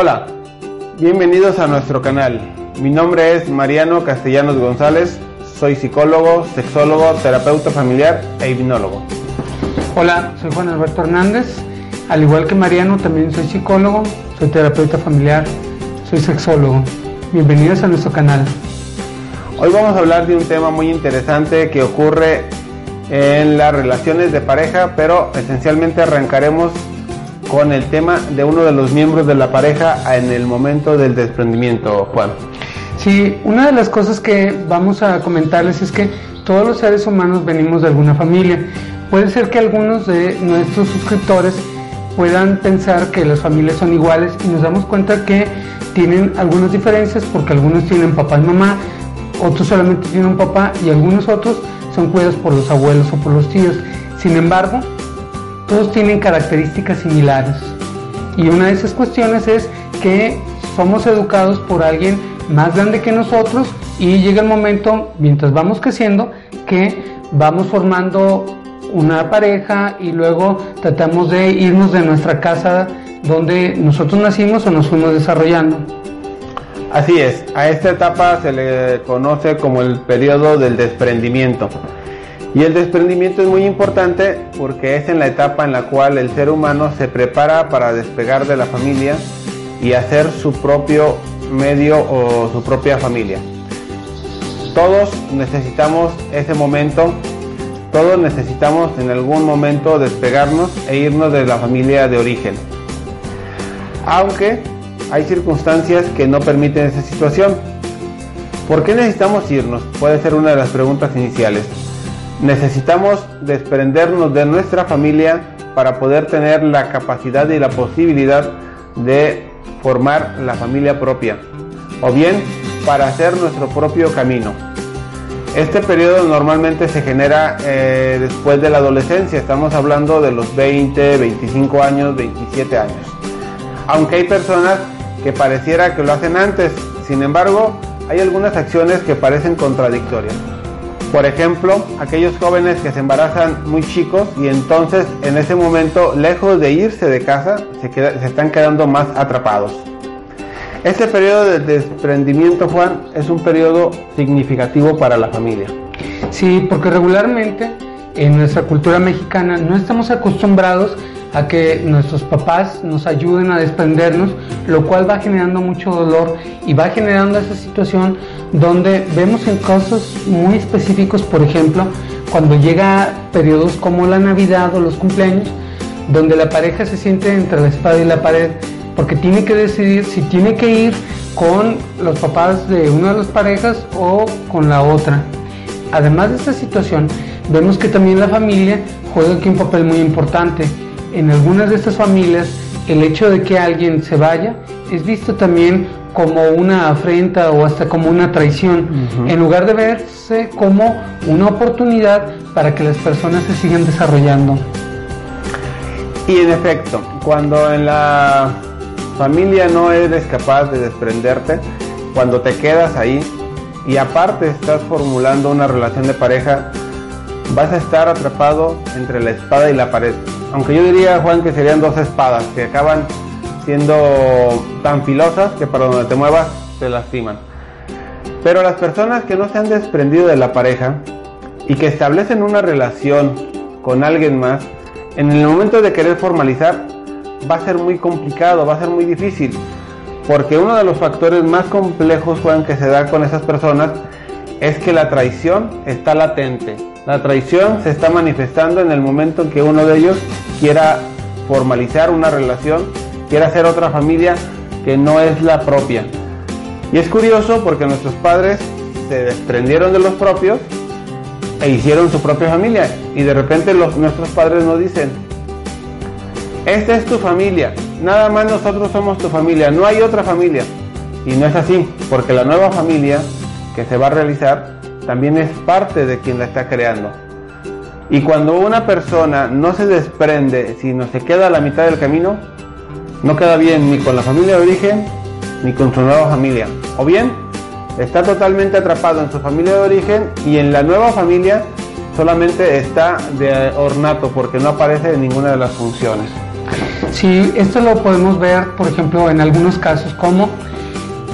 Hola, bienvenidos a nuestro canal. Mi nombre es Mariano Castellanos González, soy psicólogo, sexólogo, terapeuta familiar e hipnólogo. Hola, soy Juan Alberto Hernández. Al igual que Mariano, también soy psicólogo, soy terapeuta familiar, soy sexólogo. Bienvenidos a nuestro canal. Hoy vamos a hablar de un tema muy interesante que ocurre en las relaciones de pareja, pero esencialmente arrancaremos con el tema de uno de los miembros de la pareja en el momento del desprendimiento, Juan. Sí, una de las cosas que vamos a comentarles es que todos los seres humanos venimos de alguna familia. Puede ser que algunos de nuestros suscriptores puedan pensar que las familias son iguales y nos damos cuenta que tienen algunas diferencias porque algunos tienen papá y mamá, otros solamente tienen un papá y algunos otros son cuidados por los abuelos o por los tíos. Sin embargo, todos tienen características similares. Y una de esas cuestiones es que somos educados por alguien más grande que nosotros y llega el momento, mientras vamos creciendo, que vamos formando una pareja y luego tratamos de irnos de nuestra casa donde nosotros nacimos o nos fuimos desarrollando. Así es, a esta etapa se le conoce como el periodo del desprendimiento. Y el desprendimiento es muy importante porque es en la etapa en la cual el ser humano se prepara para despegar de la familia y hacer su propio medio o su propia familia. Todos necesitamos ese momento, todos necesitamos en algún momento despegarnos e irnos de la familia de origen. Aunque hay circunstancias que no permiten esa situación. ¿Por qué necesitamos irnos? Puede ser una de las preguntas iniciales. Necesitamos desprendernos de nuestra familia para poder tener la capacidad y la posibilidad de formar la familia propia o bien para hacer nuestro propio camino. Este periodo normalmente se genera eh, después de la adolescencia, estamos hablando de los 20, 25 años, 27 años. Aunque hay personas que pareciera que lo hacen antes, sin embargo, hay algunas acciones que parecen contradictorias. Por ejemplo, aquellos jóvenes que se embarazan muy chicos y entonces en ese momento, lejos de irse de casa, se, están quedando más atrapados. Este periodo de desprendimiento, Juan, es un periodo significativo para la familia. Sí, porque regularmente en nuestra cultura mexicana no estamos acostumbrados a que nuestros papás nos ayuden a desprendernos, lo cual va generando mucho dolor y va generando esa situación donde vemos en casos muy específicos, por ejemplo, cuando llega periodos como la Navidad o los cumpleaños, donde la pareja se siente entre la espada y la pared, porque tiene que decidir si tiene que ir con los papás de una de las parejas o con la otra. Además de esta situación, vemos que también la familia juega aquí un papel muy importante en algunas de estas familias el hecho de que alguien se vaya es visto también como una afrenta o hasta como una traición, en lugar de verse como una oportunidad para que las personas se sigan desarrollando. Y en efecto, cuando en la familia no eres capaz de desprenderte, cuando te quedas ahí y aparte estás formulando una relación de pareja, vas a estar atrapado entre la espada y la pared. Aunque yo diría, Juan, que serían dos espadas que acaban siendo tan filosas que para donde te muevas te lastiman. Pero las personas que no se han desprendido de la pareja y que establecen una relación con alguien más, en el momento de querer formalizar, va a ser muy complicado, va a ser muy difícil. Porque uno de los factores más complejos, Juan, que se da con esas personas es que la traición está latente. La traición se está manifestando en el momento en que uno de ellos quiera formalizar una relación quiere hacer otra familia que no es la propia. Y es curioso porque nuestros padres se desprendieron de los propios e hicieron su propia familia. Y de repente nuestros padres nos dicen, esta es tu familia, nada más nosotros somos tu familia, no hay otra familia. Y no es así, porque la nueva familia que se va a realizar también es parte de quien la está creando. Y cuando una persona no se desprende, sino se queda a la mitad del camino, no queda bien ni con la familia de origen ni con su nueva familia. O bien está totalmente atrapado en su familia de origen y en la nueva familia solamente está de ornato porque no aparece en ninguna de las funciones. Sí, esto lo podemos ver, por ejemplo, en algunos casos como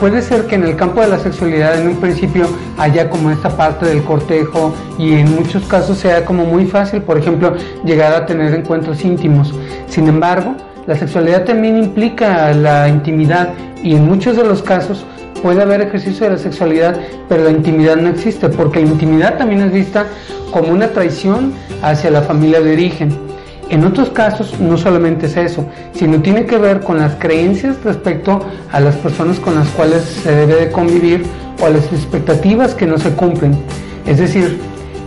puede ser que en el campo de la sexualidad en un principio haya como esta parte del cortejo y en muchos casos sea como muy fácil, por ejemplo, llegar a tener encuentros íntimos. Sin embargo, la sexualidad también implica la intimidad y en muchos de los casos puede haber ejercicio de la sexualidad, pero la intimidad no existe, porque la intimidad también es vista como una traición hacia la familia de origen. En otros casos no solamente es eso, sino tiene que ver con las creencias respecto a las personas con las cuales se debe de convivir o a las expectativas que no se cumplen. Es decir,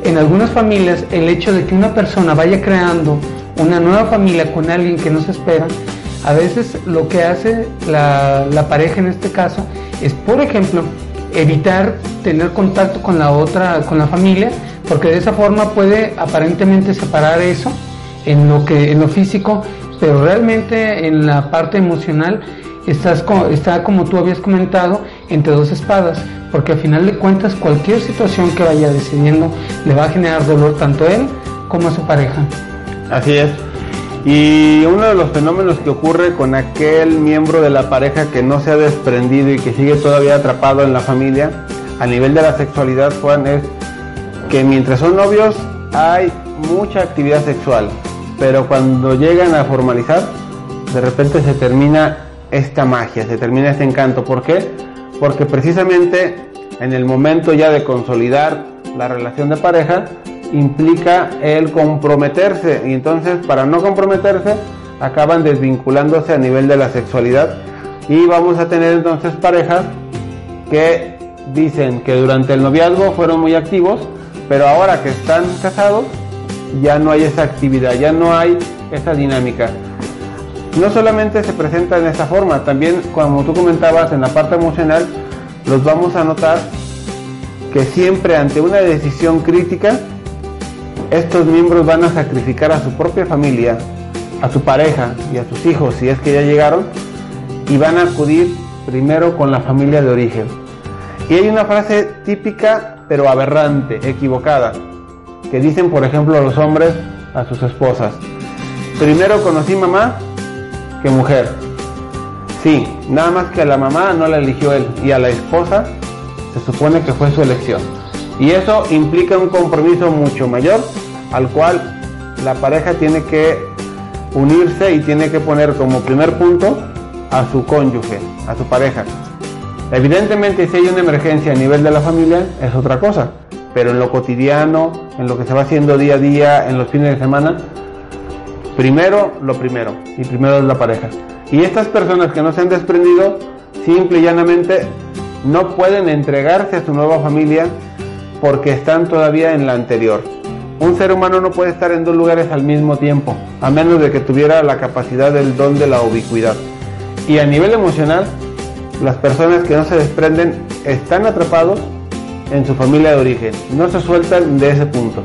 en algunas familias el hecho de que una persona vaya creando una nueva familia con alguien que no se espera, a veces lo que hace la, la pareja en este caso es, por ejemplo, evitar tener contacto con la otra, con la familia, porque de esa forma puede aparentemente separar eso en lo que, en lo físico, pero realmente en la parte emocional estás está como tú habías comentado entre dos espadas, porque al final de cuentas cualquier situación que vaya decidiendo le va a generar dolor tanto a él como a su pareja. Así es. Y uno de los fenómenos que ocurre con aquel miembro de la pareja que no se ha desprendido y que sigue todavía atrapado en la familia, a nivel de la sexualidad, Juan, es que mientras son novios hay mucha actividad sexual, pero cuando llegan a formalizar, de repente se termina esta magia, se termina este encanto. ¿Por qué? Porque precisamente en el momento ya de consolidar la relación de pareja, implica el comprometerse y entonces para no comprometerse acaban desvinculándose a nivel de la sexualidad y vamos a tener entonces parejas que dicen que durante el noviazgo fueron muy activos pero ahora que están casados ya no hay esa actividad ya no hay esa dinámica no solamente se presenta en esta forma también como tú comentabas en la parte emocional los vamos a notar que siempre ante una decisión crítica estos miembros van a sacrificar a su propia familia, a su pareja y a sus hijos si es que ya llegaron y van a acudir primero con la familia de origen. Y hay una frase típica pero aberrante, equivocada, que dicen por ejemplo los hombres a sus esposas. Primero conocí mamá que mujer. Sí, nada más que a la mamá no la eligió él y a la esposa se supone que fue su elección. Y eso implica un compromiso mucho mayor al cual la pareja tiene que unirse y tiene que poner como primer punto a su cónyuge, a su pareja. Evidentemente si hay una emergencia a nivel de la familia es otra cosa, pero en lo cotidiano, en lo que se va haciendo día a día, en los fines de semana, primero lo primero y primero es la pareja. Y estas personas que no se han desprendido, simple y llanamente no pueden entregarse a su nueva familia porque están todavía en la anterior. Un ser humano no puede estar en dos lugares al mismo tiempo, a menos de que tuviera la capacidad del don de la ubicuidad. Y a nivel emocional, las personas que no se desprenden están atrapados en su familia de origen, no se sueltan de ese punto.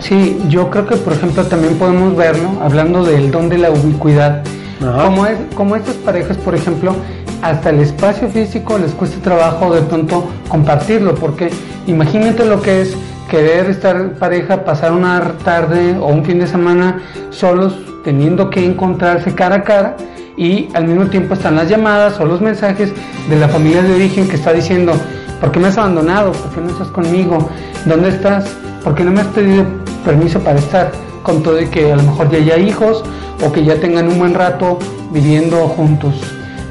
Sí, yo creo que por ejemplo también podemos verlo, hablando del don de la ubicuidad, como, es, como estas parejas, por ejemplo, hasta el espacio físico les cuesta trabajo de pronto compartirlo, porque imagínate lo que es querer estar pareja, pasar una tarde o un fin de semana solos, teniendo que encontrarse cara a cara y al mismo tiempo están las llamadas o los mensajes de la familia de origen que está diciendo, ¿por qué me has abandonado? ¿Por qué no estás conmigo? ¿Dónde estás? ¿Por qué no me has pedido permiso para estar? Con todo y que a lo mejor ya haya hijos o que ya tengan un buen rato viviendo juntos.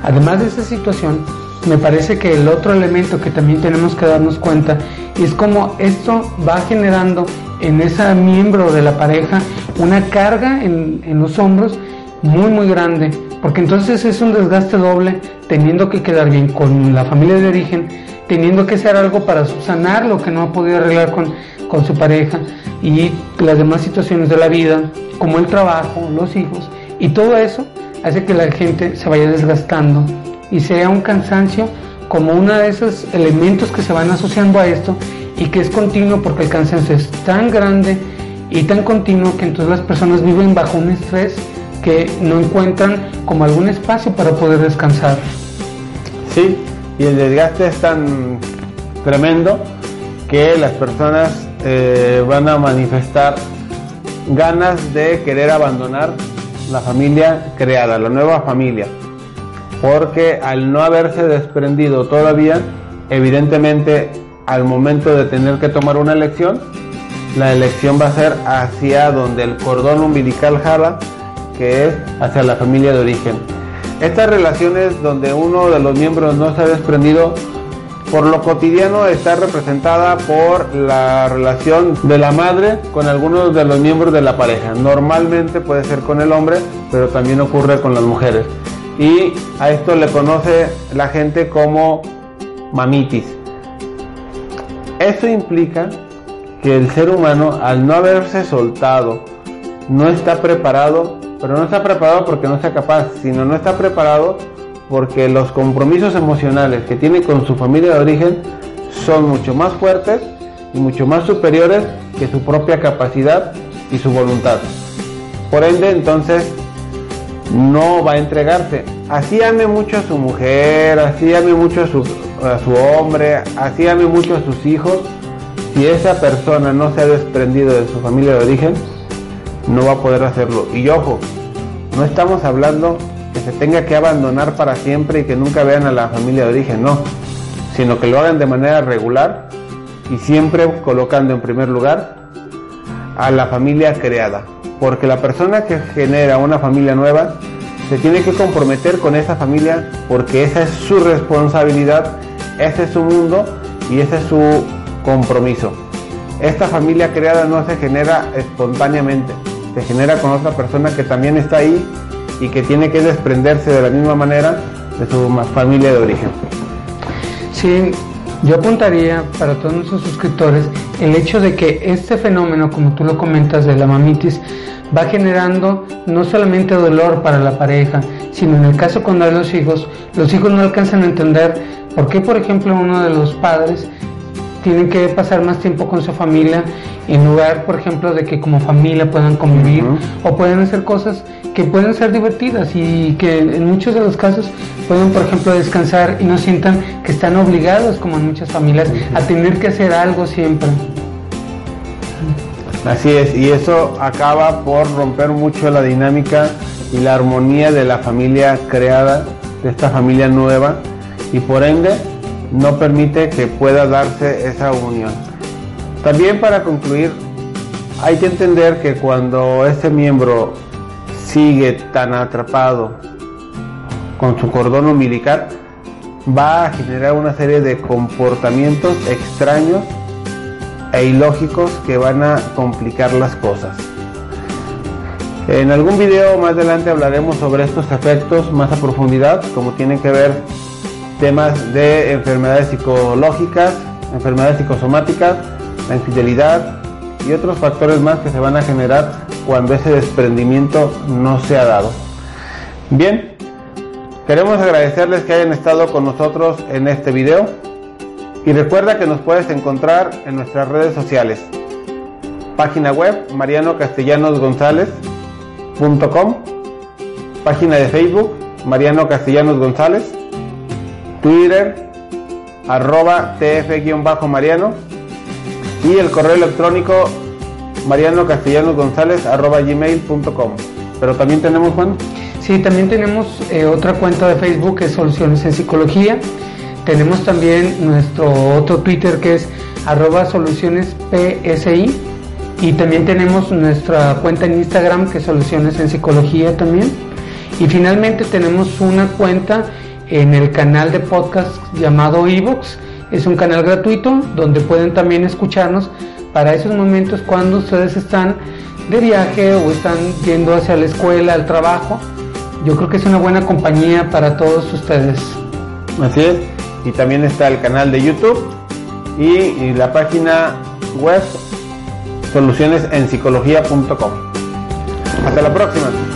Además de esa situación, me parece que el otro elemento que también tenemos que darnos cuenta es como esto va generando en ese miembro de la pareja una carga en, los hombros muy muy grande porque entonces es un desgaste doble, teniendo que quedar bien con la familia de origen, teniendo que hacer algo para subsanar lo que no ha podido arreglar con, con su pareja y las demás situaciones de la vida, como el trabajo, los hijos, y todo eso hace que la gente se vaya desgastando y sea un cansancio como uno de esos elementos que se van asociando a esto y que es continuo porque el cansancio es tan grande y tan continuo que entonces las personas viven bajo un estrés que no encuentran como algún espacio para poder descansar. Sí, y el desgaste es tan tremendo que las personas eh, van a manifestar ganas de querer abandonar la familia creada, la nueva familia, porque al no haberse desprendido todavía, evidentemente al momento de tener que tomar una elección, la elección va a ser hacia donde el cordón umbilical jala, que es hacia la familia de origen. Estas relaciones donde uno de los miembros no ha desprendido, por lo cotidiano está representada por la relación de la madre con algunos de los miembros de la pareja. Normalmente puede ser con el hombre, pero también ocurre con las mujeres. Y a esto le conoce la gente como mamitis. Eso implica que el ser humano, al no haberse soltado, no está preparado, pero no está preparado porque no sea capaz, sino no está preparado porque los compromisos emocionales que tiene con su familia de origen son mucho más fuertes y mucho más superiores que su propia capacidad y su voluntad. Por ende, entonces, no va a entregarse. Así ame mucho a su mujer, así ame mucho a su, a su hombre, así ame mucho a sus hijos, si esa persona no se ha desprendido de su familia de origen, no va a poder hacerlo. Y ojo, no estamos hablando que se tenga que abandonar para siempre y que nunca vean a la familia de origen, no, sino que lo hagan de manera regular y siempre colocando en primer lugar a la familia creada. Porque la persona que genera una familia nueva se tiene que comprometer con esa familia porque esa es su responsabilidad, ese es su mundo y ese es su compromiso. Esta familia creada no se genera espontáneamente, se genera con otra persona que también está ahí y que tiene que desprenderse de la misma manera de su familia de origen. Sí, yo apuntaría para todos nuestros suscriptores el hecho de que este fenómeno, como tú lo comentas, de la mamitis, va generando no solamente dolor para la pareja, sino en el caso cuando hay los hijos, los hijos no alcanzan a entender por qué, por ejemplo, uno de los padres tienen que pasar más tiempo con su familia en lugar, por ejemplo, de que como familia puedan convivir o pueden hacer cosas que pueden ser divertidas y que en muchos de los casos pueden, por ejemplo, descansar y no sientan que están obligados, como en muchas familias, a tener que hacer algo siempre. Así es, y eso acaba por romper mucho la dinámica y la armonía de la familia creada, de esta familia nueva, y por ende no permite que pueda darse esa unión. También para concluir, hay que entender que cuando este miembro sigue tan atrapado con su cordón umbilical, va a generar una serie de comportamientos extraños e ilógicos que van a complicar las cosas. En algún video más adelante hablaremos sobre estos efectos más a profundidad, como tienen que ver temas de enfermedades psicológicas, enfermedades psicosomáticas, la infidelidad y otros factores más que se van a generar cuando ese desprendimiento no se ha dado. Bien, queremos agradecerles que hayan estado con nosotros en este video y recuerda que nos puedes encontrar en nuestras redes sociales. Página web marianocastellanosgonzalez.com Página de Facebook Mariano Castellanos González Twitter, arroba tf-mariano y el correo electrónico mariano castellanos gonzález arroba gmail.com. Pero también tenemos, Juan. Sí, también tenemos eh, otra cuenta de Facebook que es Soluciones en Psicología. Tenemos también nuestro otro Twitter que es arroba soluciones PSI. Y también tenemos nuestra cuenta en Instagram que es Soluciones en Psicología también. Y finalmente tenemos una cuenta en el canal de podcast llamado Evox. Es un canal gratuito donde pueden también escucharnos para esos momentos cuando ustedes están de viaje o están yendo hacia la escuela, al trabajo. Yo creo que es una buena compañía para todos ustedes. Así es. Y también está el canal de YouTube y, y la página web solucionesenpsicología.com. Hasta la próxima.